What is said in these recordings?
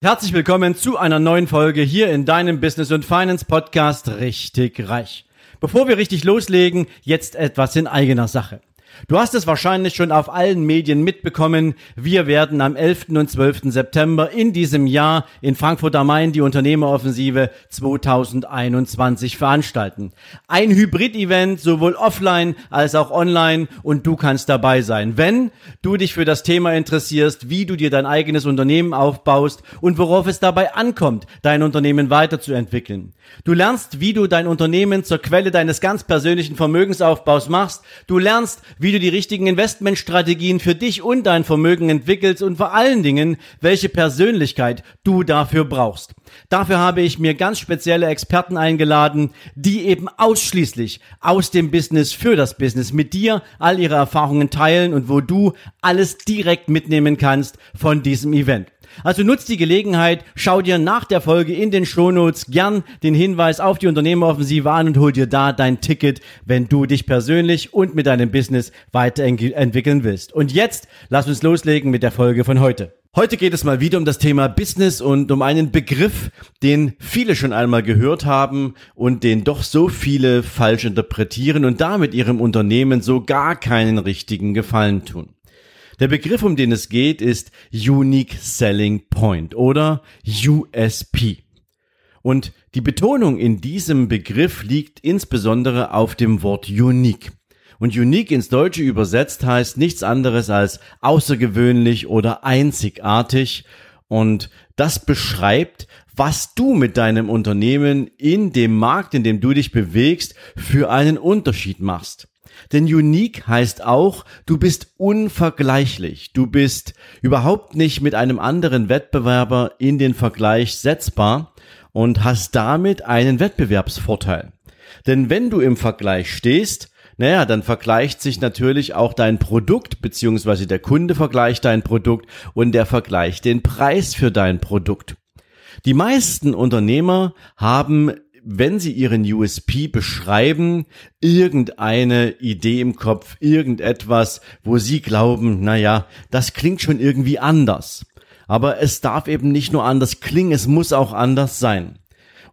Herzlich willkommen zu einer neuen Folge hier in deinem Business und Finance Podcast Richtig Reich. Bevor wir richtig loslegen, jetzt etwas in eigener Sache. Du hast es wahrscheinlich schon auf allen Medien mitbekommen. Wir werden am 11. und 12. September in diesem Jahr in Frankfurt am Main die Unternehmeroffensive 2021 veranstalten. Ein Hybrid-Event, sowohl offline als auch online und du kannst dabei sein. Wenn du dich für das Thema interessierst, wie du dir dein eigenes Unternehmen aufbaust und worauf es dabei ankommt, dein Unternehmen weiterzuentwickeln. Du lernst, wie du dein Unternehmen zur Quelle deines ganz persönlichen Vermögensaufbaus machst. Du lernst, wie du die richtigen Investmentstrategien für dich und dein Vermögen entwickelst und vor allen Dingen, welche Persönlichkeit du dafür brauchst. Dafür habe ich mir ganz spezielle Experten eingeladen, die eben ausschließlich aus dem Business für das Business mit dir all ihre Erfahrungen teilen und wo du alles direkt mitnehmen kannst von diesem Event. Also nutzt die Gelegenheit, schau dir nach der Folge in den Shownotes gern den Hinweis auf die Unternehmeroffensive an und hol dir da dein Ticket, wenn du dich persönlich und mit deinem Business weiterentwickeln willst. Und jetzt lass uns loslegen mit der Folge von heute. Heute geht es mal wieder um das Thema Business und um einen Begriff, den viele schon einmal gehört haben und den doch so viele falsch interpretieren und damit ihrem Unternehmen so gar keinen richtigen Gefallen tun. Der Begriff, um den es geht, ist Unique Selling Point oder USP. Und die Betonung in diesem Begriff liegt insbesondere auf dem Wort unique. Und unique ins Deutsche übersetzt heißt nichts anderes als außergewöhnlich oder einzigartig. Und das beschreibt, was du mit deinem Unternehmen in dem Markt, in dem du dich bewegst, für einen Unterschied machst. Denn unique heißt auch, du bist unvergleichlich. Du bist überhaupt nicht mit einem anderen Wettbewerber in den Vergleich setzbar und hast damit einen Wettbewerbsvorteil. Denn wenn du im Vergleich stehst, naja, dann vergleicht sich natürlich auch dein Produkt, beziehungsweise der Kunde vergleicht dein Produkt und der vergleicht den Preis für dein Produkt. Die meisten Unternehmer haben wenn Sie Ihren USP beschreiben, irgendeine Idee im Kopf, irgendetwas, wo Sie glauben, naja, das klingt schon irgendwie anders. Aber es darf eben nicht nur anders klingen, es muss auch anders sein.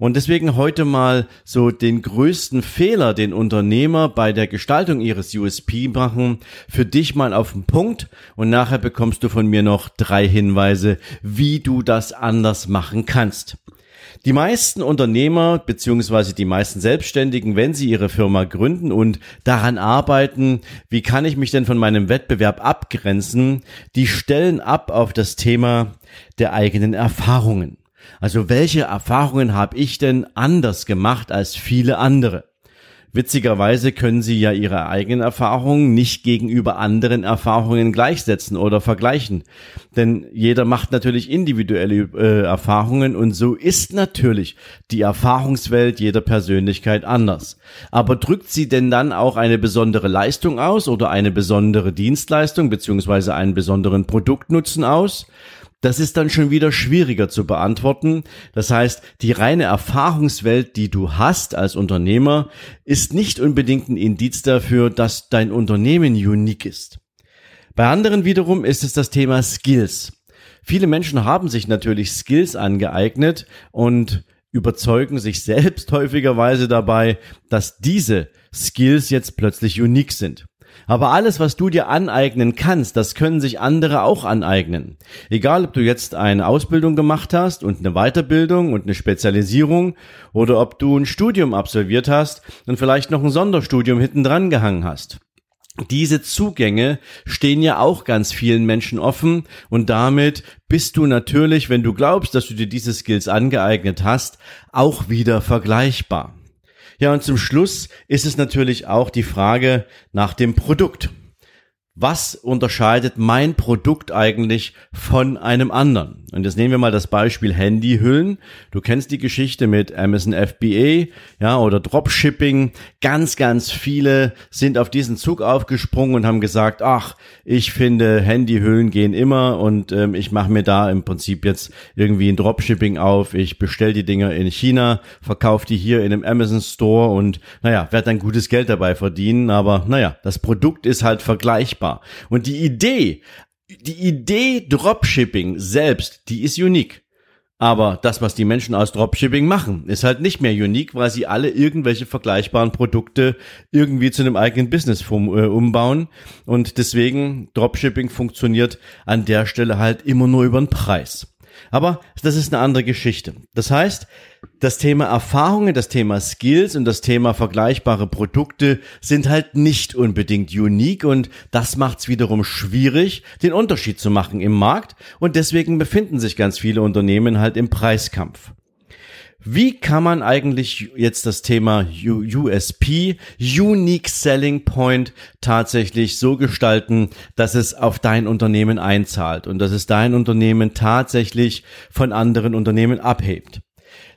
Und deswegen heute mal so den größten Fehler, den Unternehmer bei der Gestaltung ihres USP machen, für dich mal auf den Punkt und nachher bekommst du von mir noch drei Hinweise, wie du das anders machen kannst. Die meisten Unternehmer beziehungsweise die meisten Selbstständigen, wenn sie ihre Firma gründen und daran arbeiten, wie kann ich mich denn von meinem Wettbewerb abgrenzen, die stellen ab auf das Thema der eigenen Erfahrungen. Also welche Erfahrungen habe ich denn anders gemacht als viele andere? Witzigerweise können sie ja ihre eigenen Erfahrungen nicht gegenüber anderen Erfahrungen gleichsetzen oder vergleichen. Denn jeder macht natürlich individuelle äh, Erfahrungen und so ist natürlich die Erfahrungswelt jeder Persönlichkeit anders. Aber drückt sie denn dann auch eine besondere Leistung aus oder eine besondere Dienstleistung beziehungsweise einen besonderen Produktnutzen aus? Das ist dann schon wieder schwieriger zu beantworten. Das heißt, die reine Erfahrungswelt, die du hast als Unternehmer, ist nicht unbedingt ein Indiz dafür, dass dein Unternehmen unique ist. Bei anderen wiederum ist es das Thema Skills. Viele Menschen haben sich natürlich Skills angeeignet und überzeugen sich selbst häufigerweise dabei, dass diese Skills jetzt plötzlich unique sind. Aber alles, was du dir aneignen kannst, das können sich andere auch aneignen. Egal, ob du jetzt eine Ausbildung gemacht hast und eine Weiterbildung und eine Spezialisierung oder ob du ein Studium absolviert hast und vielleicht noch ein Sonderstudium hinten dran gehangen hast. Diese Zugänge stehen ja auch ganz vielen Menschen offen und damit bist du natürlich, wenn du glaubst, dass du dir diese Skills angeeignet hast, auch wieder vergleichbar. Ja, und zum Schluss ist es natürlich auch die Frage nach dem Produkt was unterscheidet mein Produkt eigentlich von einem anderen? Und jetzt nehmen wir mal das Beispiel Handyhüllen. Du kennst die Geschichte mit Amazon FBA, ja, oder Dropshipping. Ganz, ganz viele sind auf diesen Zug aufgesprungen und haben gesagt, ach, ich finde Handyhüllen gehen immer und ähm, ich mache mir da im Prinzip jetzt irgendwie ein Dropshipping auf. Ich bestell die Dinger in China, verkaufe die hier in einem Amazon Store und naja, werde dann gutes Geld dabei verdienen. Aber naja, das Produkt ist halt vergleichbar vergleichbar. Und die Idee, die Idee Dropshipping selbst, die ist unique. Aber das, was die Menschen aus Dropshipping machen, ist halt nicht mehr unique, weil sie alle irgendwelche vergleichbaren Produkte irgendwie zu einem eigenen Business äh, umbauen. Und deswegen, Dropshipping funktioniert an der Stelle halt immer nur über den Preis. Aber das ist eine andere Geschichte. Das heißt, das Thema Erfahrungen, das Thema Skills und das Thema vergleichbare Produkte sind halt nicht unbedingt unique und das macht es wiederum schwierig, den Unterschied zu machen im Markt und deswegen befinden sich ganz viele Unternehmen halt im Preiskampf. Wie kann man eigentlich jetzt das Thema USP, Unique Selling Point, tatsächlich so gestalten, dass es auf dein Unternehmen einzahlt und dass es dein Unternehmen tatsächlich von anderen Unternehmen abhebt?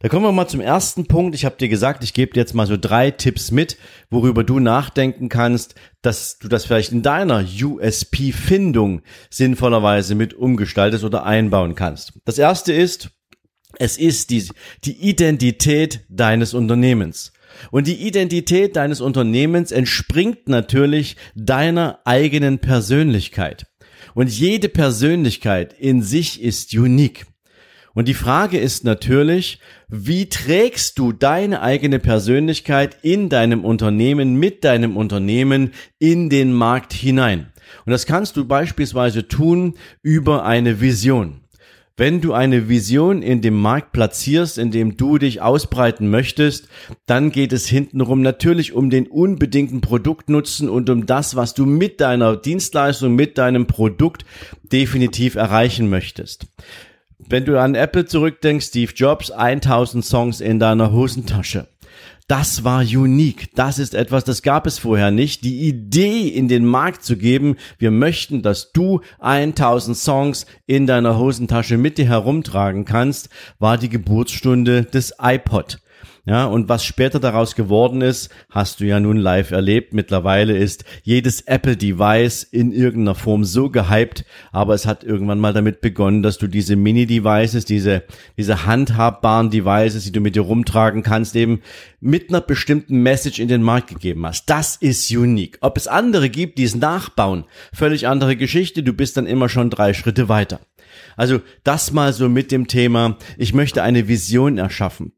Da kommen wir mal zum ersten Punkt. Ich habe dir gesagt, ich gebe dir jetzt mal so drei Tipps mit, worüber du nachdenken kannst, dass du das vielleicht in deiner USP-Findung sinnvollerweise mit umgestaltest oder einbauen kannst. Das erste ist, es ist die, die Identität deines Unternehmens. Und die Identität deines Unternehmens entspringt natürlich deiner eigenen Persönlichkeit. Und jede Persönlichkeit in sich ist unique. Und die Frage ist natürlich, wie trägst du deine eigene Persönlichkeit in deinem Unternehmen, mit deinem Unternehmen in den Markt hinein? Und das kannst du beispielsweise tun über eine Vision. Wenn du eine Vision in dem Markt platzierst, in dem du dich ausbreiten möchtest, dann geht es hintenrum natürlich um den unbedingten Produktnutzen und um das, was du mit deiner Dienstleistung, mit deinem Produkt definitiv erreichen möchtest. Wenn du an Apple zurückdenkst, Steve Jobs, 1000 Songs in deiner Hosentasche. Das war unique. Das ist etwas, das gab es vorher nicht. Die Idee in den Markt zu geben, wir möchten, dass du 1000 Songs in deiner Hosentasche mit dir herumtragen kannst, war die Geburtsstunde des iPod. Ja, und was später daraus geworden ist, hast du ja nun live erlebt. Mittlerweile ist jedes Apple-Device in irgendeiner Form so gehypt, aber es hat irgendwann mal damit begonnen, dass du diese Mini-Devices, diese, diese handhabbaren Devices, die du mit dir rumtragen kannst, eben mit einer bestimmten Message in den Markt gegeben hast. Das ist unique. Ob es andere gibt, die es nachbauen, völlig andere Geschichte. Du bist dann immer schon drei Schritte weiter. Also das mal so mit dem Thema, ich möchte eine Vision erschaffen.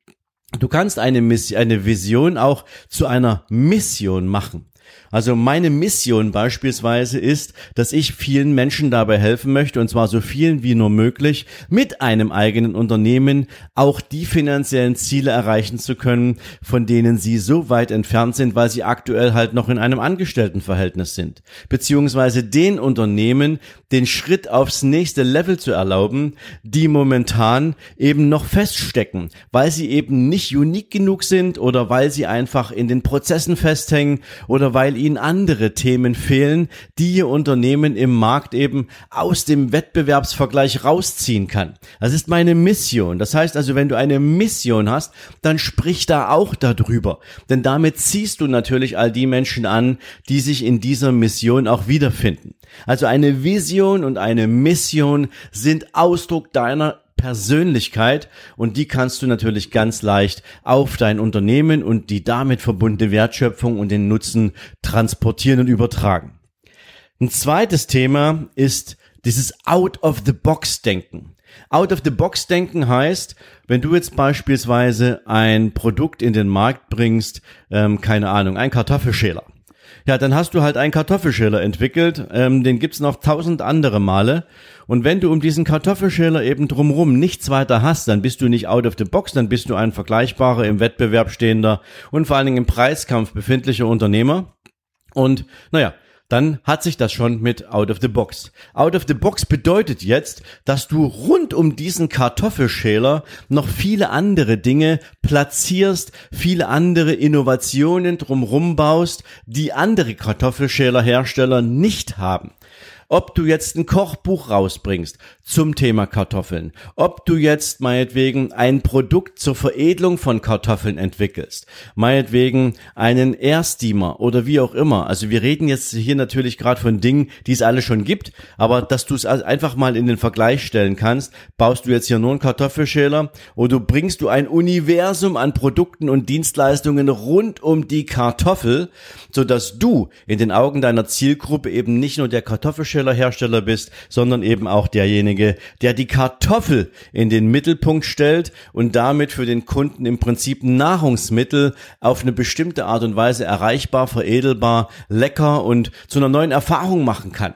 Du kannst eine, Mission, eine Vision auch zu einer Mission machen. Also meine Mission beispielsweise ist, dass ich vielen Menschen dabei helfen möchte, und zwar so vielen wie nur möglich, mit einem eigenen Unternehmen auch die finanziellen Ziele erreichen zu können, von denen sie so weit entfernt sind, weil sie aktuell halt noch in einem Angestelltenverhältnis sind. Beziehungsweise den Unternehmen den Schritt aufs nächste Level zu erlauben, die momentan eben noch feststecken, weil sie eben nicht unique genug sind oder weil sie einfach in den Prozessen festhängen oder weil ihnen andere Themen fehlen, die ihr Unternehmen im Markt eben aus dem Wettbewerbsvergleich rausziehen kann. Das ist meine Mission. Das heißt also, wenn du eine Mission hast, dann sprich da auch darüber. Denn damit ziehst du natürlich all die Menschen an, die sich in dieser Mission auch wiederfinden. Also eine Vision und eine Mission sind Ausdruck deiner Persönlichkeit und die kannst du natürlich ganz leicht auf dein Unternehmen und die damit verbundene Wertschöpfung und den Nutzen transportieren und übertragen. Ein zweites Thema ist dieses Out-of-the-Box-Denken. Out-of-the-Box-Denken heißt, wenn du jetzt beispielsweise ein Produkt in den Markt bringst, ähm, keine Ahnung, ein Kartoffelschäler ja, dann hast du halt einen Kartoffelschäler entwickelt. Ähm, den gibt's noch tausend andere Male. Und wenn du um diesen Kartoffelschäler eben drumrum nichts weiter hast, dann bist du nicht out of the box, dann bist du ein vergleichbarer, im Wettbewerb stehender und vor allen Dingen im Preiskampf befindlicher Unternehmer. Und naja, dann hat sich das schon mit out of the box. Out of the box bedeutet jetzt, dass du rund um diesen Kartoffelschäler noch viele andere Dinge platzierst, viele andere Innovationen drumrum baust, die andere Kartoffelschälerhersteller nicht haben. Ob du jetzt ein Kochbuch rausbringst zum Thema Kartoffeln, ob du jetzt meinetwegen ein Produkt zur Veredelung von Kartoffeln entwickelst, meinetwegen einen Ersteamer oder wie auch immer. Also wir reden jetzt hier natürlich gerade von Dingen, die es alle schon gibt, aber dass du es einfach mal in den Vergleich stellen kannst, baust du jetzt hier nur einen Kartoffelschäler oder bringst du ein Universum an Produkten und Dienstleistungen rund um die Kartoffel, so dass du in den Augen deiner Zielgruppe eben nicht nur der Kartoffelschäler Hersteller bist, sondern eben auch derjenige, der die Kartoffel in den Mittelpunkt stellt und damit für den Kunden im Prinzip Nahrungsmittel auf eine bestimmte Art und Weise erreichbar, veredelbar, lecker und zu einer neuen Erfahrung machen kann.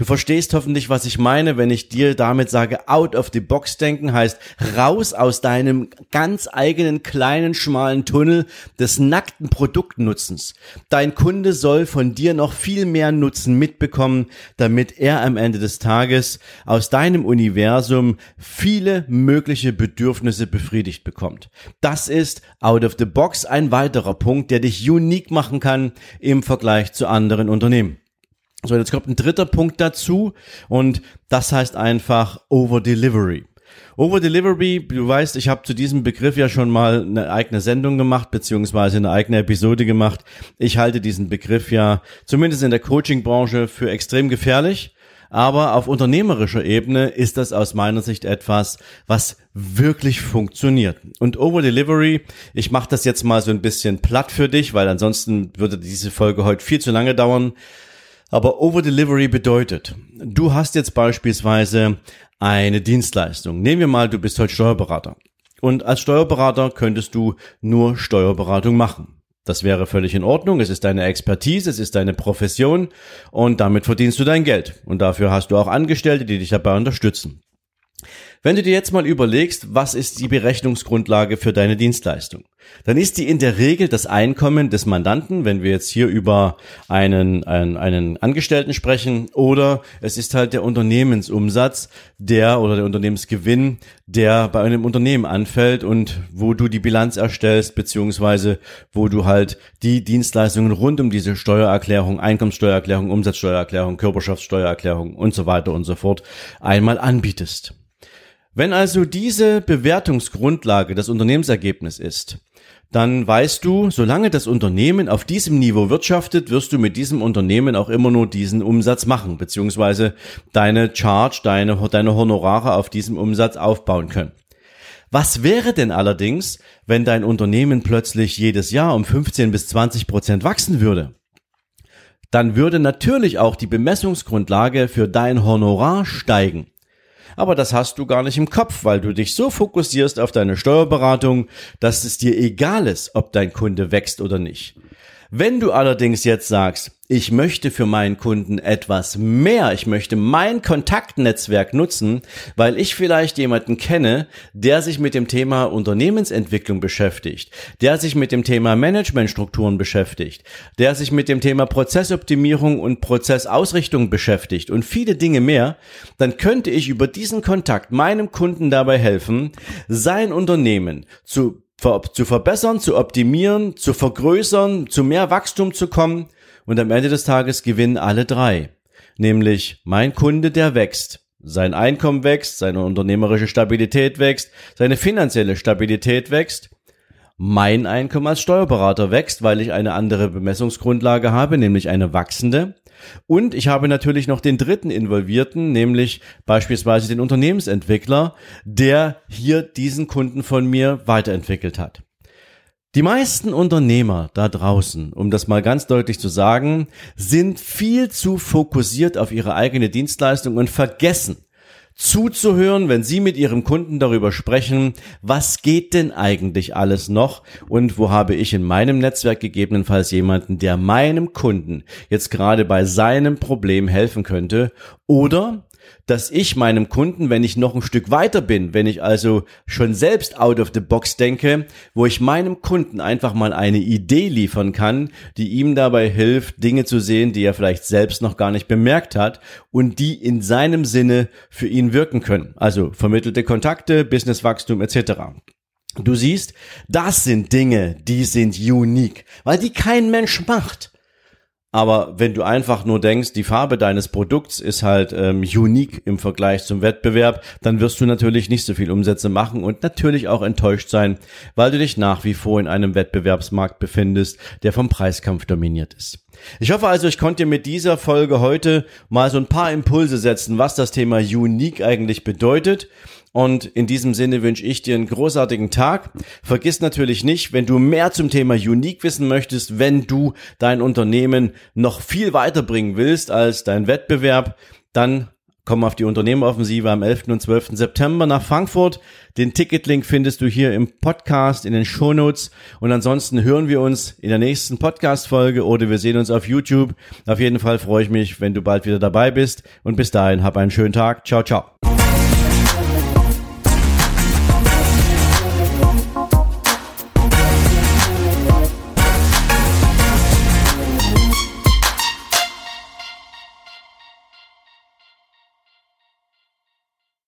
Du verstehst hoffentlich, was ich meine, wenn ich dir damit sage, out of the box denken heißt raus aus deinem ganz eigenen kleinen schmalen Tunnel des nackten Produktnutzens. Dein Kunde soll von dir noch viel mehr Nutzen mitbekommen, damit er am Ende des Tages aus deinem Universum viele mögliche Bedürfnisse befriedigt bekommt. Das ist out of the box ein weiterer Punkt, der dich unique machen kann im Vergleich zu anderen Unternehmen. So, jetzt kommt ein dritter Punkt dazu und das heißt einfach Over Delivery. Over Delivery, du weißt, ich habe zu diesem Begriff ja schon mal eine eigene Sendung gemacht, beziehungsweise eine eigene Episode gemacht. Ich halte diesen Begriff ja zumindest in der Coaching-Branche für extrem gefährlich. Aber auf unternehmerischer Ebene ist das aus meiner Sicht etwas, was wirklich funktioniert. Und Over Delivery, ich mache das jetzt mal so ein bisschen platt für dich, weil ansonsten würde diese Folge heute viel zu lange dauern. Aber Over-Delivery bedeutet, du hast jetzt beispielsweise eine Dienstleistung. Nehmen wir mal, du bist heute Steuerberater. Und als Steuerberater könntest du nur Steuerberatung machen. Das wäre völlig in Ordnung. Es ist deine Expertise, es ist deine Profession und damit verdienst du dein Geld. Und dafür hast du auch Angestellte, die dich dabei unterstützen. Wenn du dir jetzt mal überlegst, was ist die Berechnungsgrundlage für deine Dienstleistung, dann ist die in der Regel das Einkommen des Mandanten, wenn wir jetzt hier über einen, einen, einen Angestellten sprechen, oder es ist halt der Unternehmensumsatz, der oder der Unternehmensgewinn, der bei einem Unternehmen anfällt und wo du die Bilanz erstellst, beziehungsweise wo du halt die Dienstleistungen rund um diese Steuererklärung, Einkommenssteuererklärung, Umsatzsteuererklärung, Körperschaftssteuererklärung und so weiter und so fort einmal anbietest. Wenn also diese Bewertungsgrundlage das Unternehmensergebnis ist, dann weißt du, solange das Unternehmen auf diesem Niveau wirtschaftet, wirst du mit diesem Unternehmen auch immer nur diesen Umsatz machen, beziehungsweise deine Charge, deine, deine Honorare auf diesem Umsatz aufbauen können. Was wäre denn allerdings, wenn dein Unternehmen plötzlich jedes Jahr um 15 bis 20 Prozent wachsen würde? Dann würde natürlich auch die Bemessungsgrundlage für dein Honorar steigen aber das hast du gar nicht im Kopf, weil du dich so fokussierst auf deine Steuerberatung, dass es dir egal ist, ob dein Kunde wächst oder nicht. Wenn du allerdings jetzt sagst, ich möchte für meinen Kunden etwas mehr, ich möchte mein Kontaktnetzwerk nutzen, weil ich vielleicht jemanden kenne, der sich mit dem Thema Unternehmensentwicklung beschäftigt, der sich mit dem Thema Managementstrukturen beschäftigt, der sich mit dem Thema Prozessoptimierung und Prozessausrichtung beschäftigt und viele Dinge mehr, dann könnte ich über diesen Kontakt meinem Kunden dabei helfen, sein Unternehmen zu zu verbessern, zu optimieren, zu vergrößern, zu mehr Wachstum zu kommen und am Ende des Tages gewinnen alle drei. Nämlich mein Kunde, der wächst. Sein Einkommen wächst, seine unternehmerische Stabilität wächst, seine finanzielle Stabilität wächst. Mein Einkommen als Steuerberater wächst, weil ich eine andere Bemessungsgrundlage habe, nämlich eine wachsende. Und ich habe natürlich noch den dritten Involvierten, nämlich beispielsweise den Unternehmensentwickler, der hier diesen Kunden von mir weiterentwickelt hat. Die meisten Unternehmer da draußen, um das mal ganz deutlich zu sagen, sind viel zu fokussiert auf ihre eigene Dienstleistung und vergessen, zuzuhören, wenn Sie mit Ihrem Kunden darüber sprechen, was geht denn eigentlich alles noch und wo habe ich in meinem Netzwerk gegebenenfalls jemanden, der meinem Kunden jetzt gerade bei seinem Problem helfen könnte oder dass ich meinem Kunden, wenn ich noch ein Stück weiter bin, wenn ich also schon selbst out of the box denke, wo ich meinem Kunden einfach mal eine Idee liefern kann, die ihm dabei hilft, Dinge zu sehen, die er vielleicht selbst noch gar nicht bemerkt hat und die in seinem Sinne für ihn wirken können. Also vermittelte Kontakte, Businesswachstum etc. Du siehst, das sind Dinge, die sind unique, weil die kein Mensch macht. Aber wenn du einfach nur denkst, die Farbe deines Produkts ist halt ähm, unique im Vergleich zum Wettbewerb, dann wirst du natürlich nicht so viel Umsätze machen und natürlich auch enttäuscht sein, weil du dich nach wie vor in einem Wettbewerbsmarkt befindest, der vom Preiskampf dominiert ist. Ich hoffe also, ich konnte dir mit dieser Folge heute mal so ein paar Impulse setzen, was das Thema Unique eigentlich bedeutet und in diesem Sinne wünsche ich dir einen großartigen Tag. Vergiss natürlich nicht, wenn du mehr zum Thema Unique wissen möchtest, wenn du dein Unternehmen noch viel weiterbringen willst als dein Wettbewerb, dann Komm auf die Unternehmeroffensive am 11. und 12. September nach Frankfurt. Den Ticketlink findest du hier im Podcast, in den Shownotes. Und ansonsten hören wir uns in der nächsten Podcast-Folge oder wir sehen uns auf YouTube. Auf jeden Fall freue ich mich, wenn du bald wieder dabei bist. Und bis dahin, hab einen schönen Tag. Ciao, ciao.